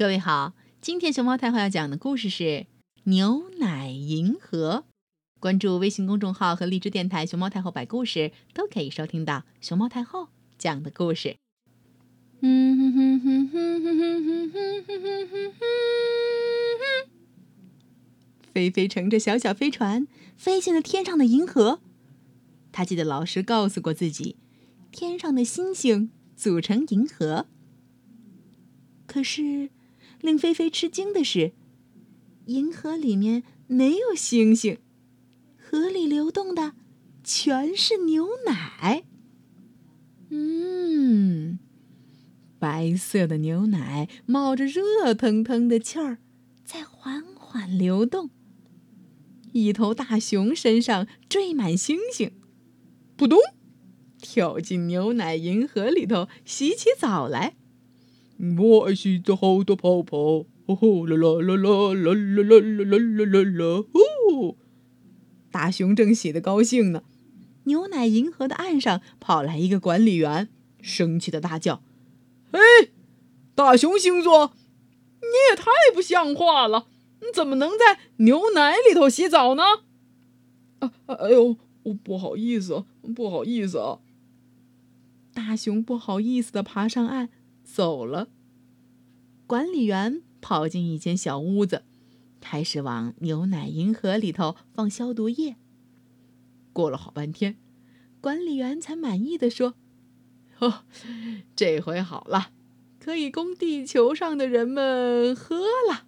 各位好，今天熊猫太后要讲的故事是《牛奶银河》。关注微信公众号和荔枝电台“熊猫太后”摆故事，都可以收听到熊猫太后讲的故事。哼哼哼哼哼哼哼哼哼哼哼。菲菲乘着小小飞船飞进了天上的银河。他记得老师告诉过自己，天上的星星组成银河。可是。令菲菲吃惊的是，银河里面没有星星，河里流动的全是牛奶。嗯，白色的牛奶冒着热腾腾的气儿，在缓缓流动。一头大熊身上缀满星星，扑通，跳进牛奶银河里头洗起澡来。我爱洗澡好多泡泡，呼啦啦啦啦啦啦啦啦啦啦啦！呼！大熊正洗得高兴呢，牛奶银河的岸上跑来一个管理员，生气的大叫：“哎，大熊星座，你也太不像话了！你怎么能在牛奶里头洗澡呢？”啊，哎呦，不好意思，不好意思啊！大熊不好意思的爬上岸。走了。管理员跑进一间小屋子，开始往牛奶银河里头放消毒液。过了好半天，管理员才满意的说：“ 哦，这回好了，可以供地球上的人们喝了。”